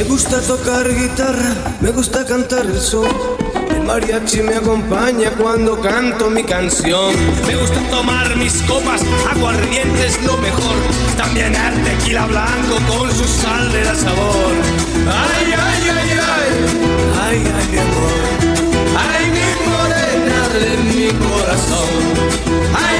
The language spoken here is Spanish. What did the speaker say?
Me gusta tocar guitarra, me gusta cantar el sol. El mariachi me acompaña cuando canto mi canción. Me gusta tomar mis copas, aguardiente es lo mejor. También el blanco con su sal de la sabor. Ay, ay, ay, ay, ay, ay, mi amor. Ay, mi morena de mi corazón. Ay,